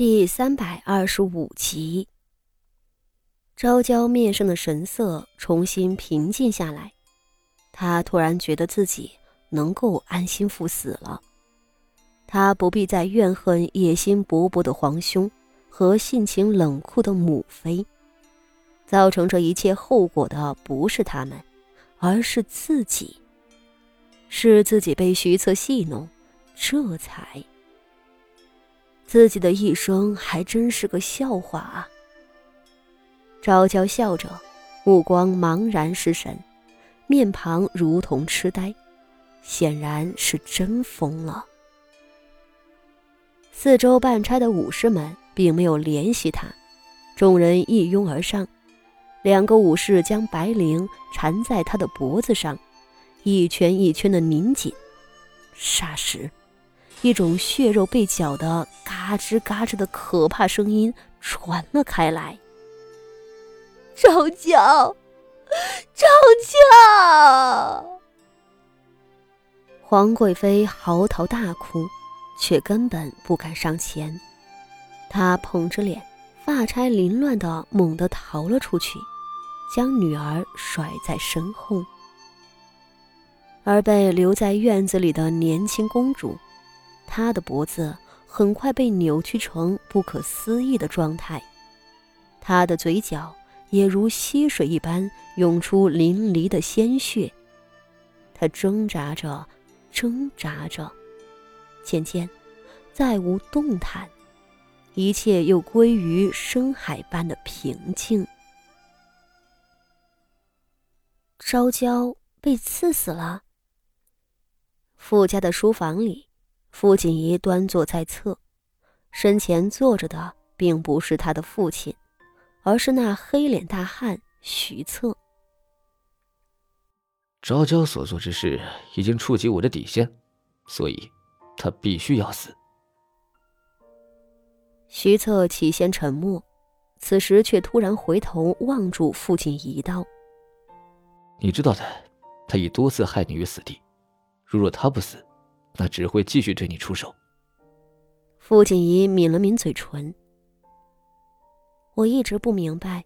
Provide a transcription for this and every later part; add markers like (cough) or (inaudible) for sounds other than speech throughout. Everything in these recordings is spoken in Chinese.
第三百二十五集，昭娇面上的神色重新平静下来，她突然觉得自己能够安心赴死了。她不必再怨恨野心勃勃的皇兄和性情冷酷的母妃，造成这一切后果的不是他们，而是自己。是自己被徐策戏弄，这才。自己的一生还真是个笑话啊！昭娇笑着，目光茫然失神，面庞如同痴呆，显然是真疯了。四周办差的武士们并没有怜惜他，众人一拥而上，两个武士将白绫缠在他的脖子上，一圈一圈的拧紧，霎时。一种血肉被绞的嘎吱嘎吱的可怕声音传了开来。赵娇，赵娇！皇贵妃嚎啕大哭，却根本不敢上前。她捧着脸，发钗凌乱的猛地逃了出去，将女儿甩在身后。而被留在院子里的年轻公主。他的脖子很快被扭曲成不可思议的状态，他的嘴角也如溪水一般涌出淋漓的鲜血。他挣扎着，挣扎着，渐渐再无动弹，一切又归于深海般的平静。昭娇被刺死了。傅家的书房里。傅锦仪端坐在侧，身前坐着的并不是他的父亲，而是那黑脸大汉徐策。昭娇所做之事已经触及我的底线，所以，他必须要死。徐策起先沉默，此时却突然回头望住傅锦仪道：“你知道的，他已多次害你于死地，如若他不死。”那只会继续对你出手。傅锦仪抿了抿嘴唇，我一直不明白，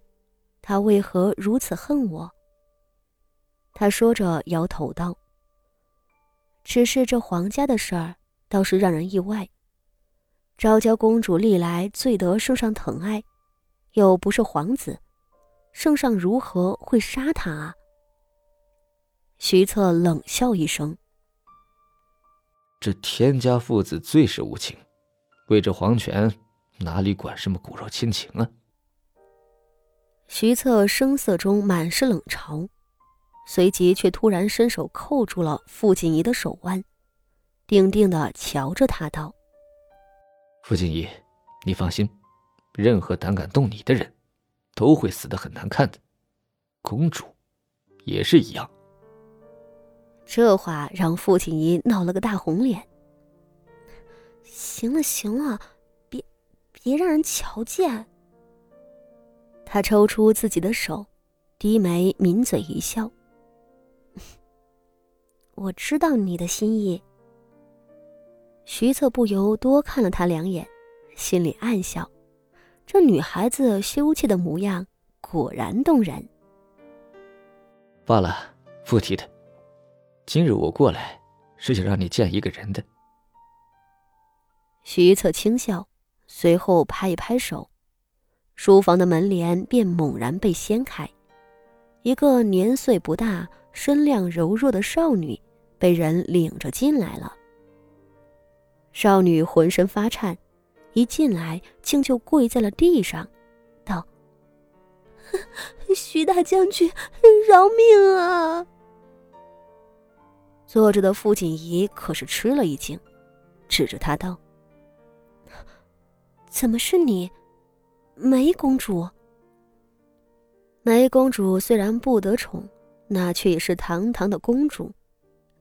他为何如此恨我。他说着摇头道：“只是这皇家的事儿，倒是让人意外。昭娇公主历来最得圣上疼爱，又不是皇子，圣上如何会杀她啊？”徐策冷笑一声。这天家父子最是无情，为这皇权，哪里管什么骨肉亲情啊？徐策声色中满是冷嘲，随即却突然伸手扣住了傅锦仪的手腕，定定的瞧着他道：“傅锦仪，你放心，任何胆敢动你的人，都会死得很难看的。公主，也是一样。”这话让傅锦仪闹了个大红脸。行了行了，别别让人瞧见。他抽出自己的手，低眉抿嘴一笑：“ (laughs) 我知道你的心意。”徐策不由多看了他两眼，心里暗笑：这女孩子羞怯的模样果然动人。罢了，不提的。今日我过来，是想让你见一个人的。徐策轻笑，随后拍一拍手，书房的门帘便猛然被掀开，一个年岁不大、身量柔弱的少女被人领着进来了。少女浑身发颤，一进来竟就跪在了地上，道：“ (laughs) 徐大将军，饶命啊！”坐着的傅锦仪可是吃了一惊，指着他道：“怎么是你，梅公主？”梅公主虽然不得宠，那却也是堂堂的公主，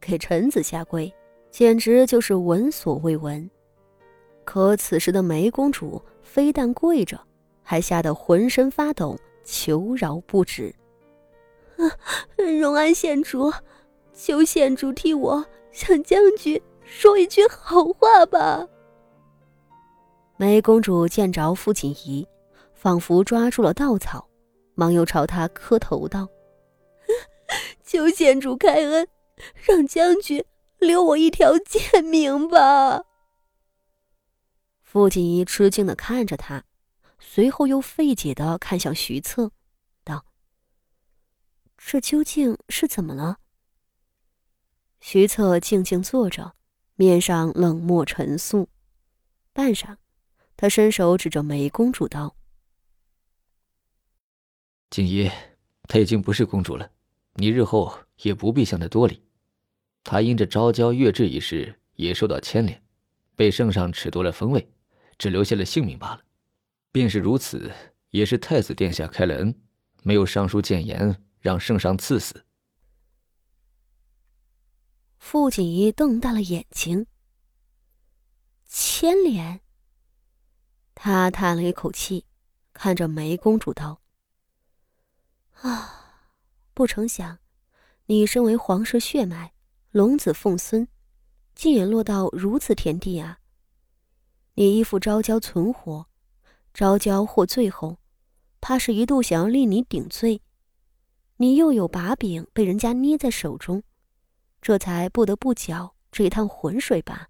给臣子下跪，简直就是闻所未闻。可此时的梅公主非但跪着，还吓得浑身发抖，求饶不止：“荣安县主。”求县主替我向将军说一句好话吧。梅公主见着傅锦仪，仿佛抓住了稻草，忙又朝他磕头道：“ (laughs) 求县主开恩，让将军留我一条贱命吧。”傅锦仪吃惊的看着他，随后又费解的看向徐策，道：“这究竟是怎么了？”徐策静静坐着，面上冷漠沉肃。半晌，他伸手指着梅公主道：“锦衣，她已经不是公主了，你日后也不必向她多礼。她因着昭娇越制一事也受到牵连，被圣上褫夺了封位。”只留下了性命罢了，便是如此，也是太子殿下开了恩，没有上书谏言，让圣上赐死。傅锦衣瞪大了眼睛。牵连。他叹了一口气，看着梅公主道：“啊，不成想，你身为皇室血脉，龙子凤孙，竟也落到如此田地啊！”你依附昭娇存活，昭娇获罪后，怕是一度想要立你顶罪，你又有把柄被人家捏在手中，这才不得不搅这一趟浑水吧？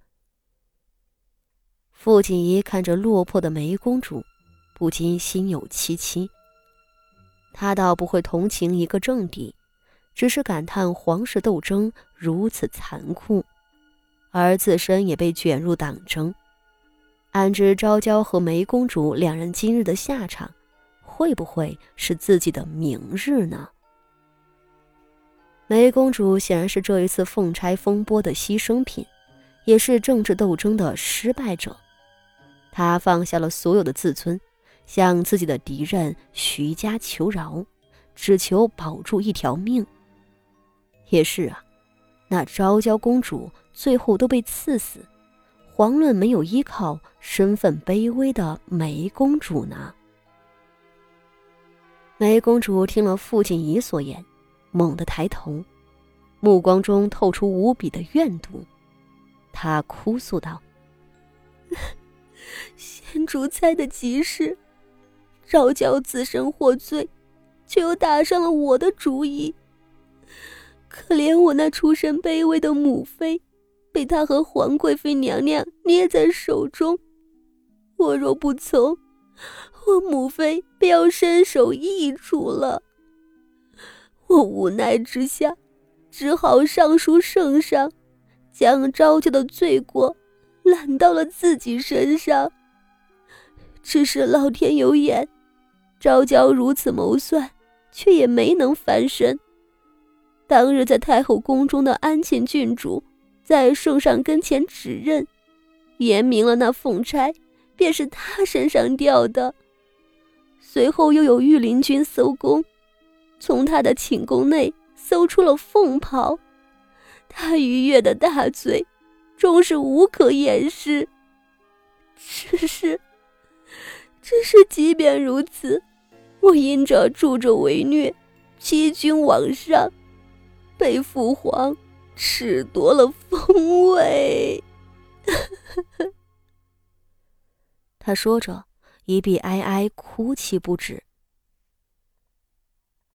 傅锦仪看着落魄的梅公主，不禁心有戚戚。他倒不会同情一个正帝，只是感叹皇室斗争如此残酷，而自身也被卷入党争。安知昭娇和梅公主两人今日的下场，会不会是自己的明日呢？梅公主显然是这一次凤钗风波的牺牲品，也是政治斗争的失败者。她放下了所有的自尊，向自己的敌人徐家求饶，只求保住一条命。也是啊，那昭娇公主最后都被赐死。遑论没有依靠、身份卑微的梅公主呢？梅公主听了傅锦仪所言，猛地抬头，目光中透出无比的怨毒。她哭诉道：“ (laughs) 先主猜的极是，昭娇自身获罪，却又打上了我的主意。可怜我那出身卑微的母妃。”被他和皇贵妃娘娘捏在手中，我若不从，我母妃便要身首异处了。我无奈之下，只好上书圣上，将昭娇的罪过揽到了自己身上。只是老天有眼，昭娇如此谋算，却也没能翻身。当日在太后宫中的安庆郡主。在圣上跟前指认，言明了那凤钗便是他身上掉的。随后又有御林军搜宫，从他的寝宫内搜出了凤袍，他逾越的大罪，终是无可掩饰。只是，只是即便如此，我因着助纣为虐，欺君罔上，被父皇。褫夺了封位，(laughs) 他说着，一臂哀哀哭泣不止。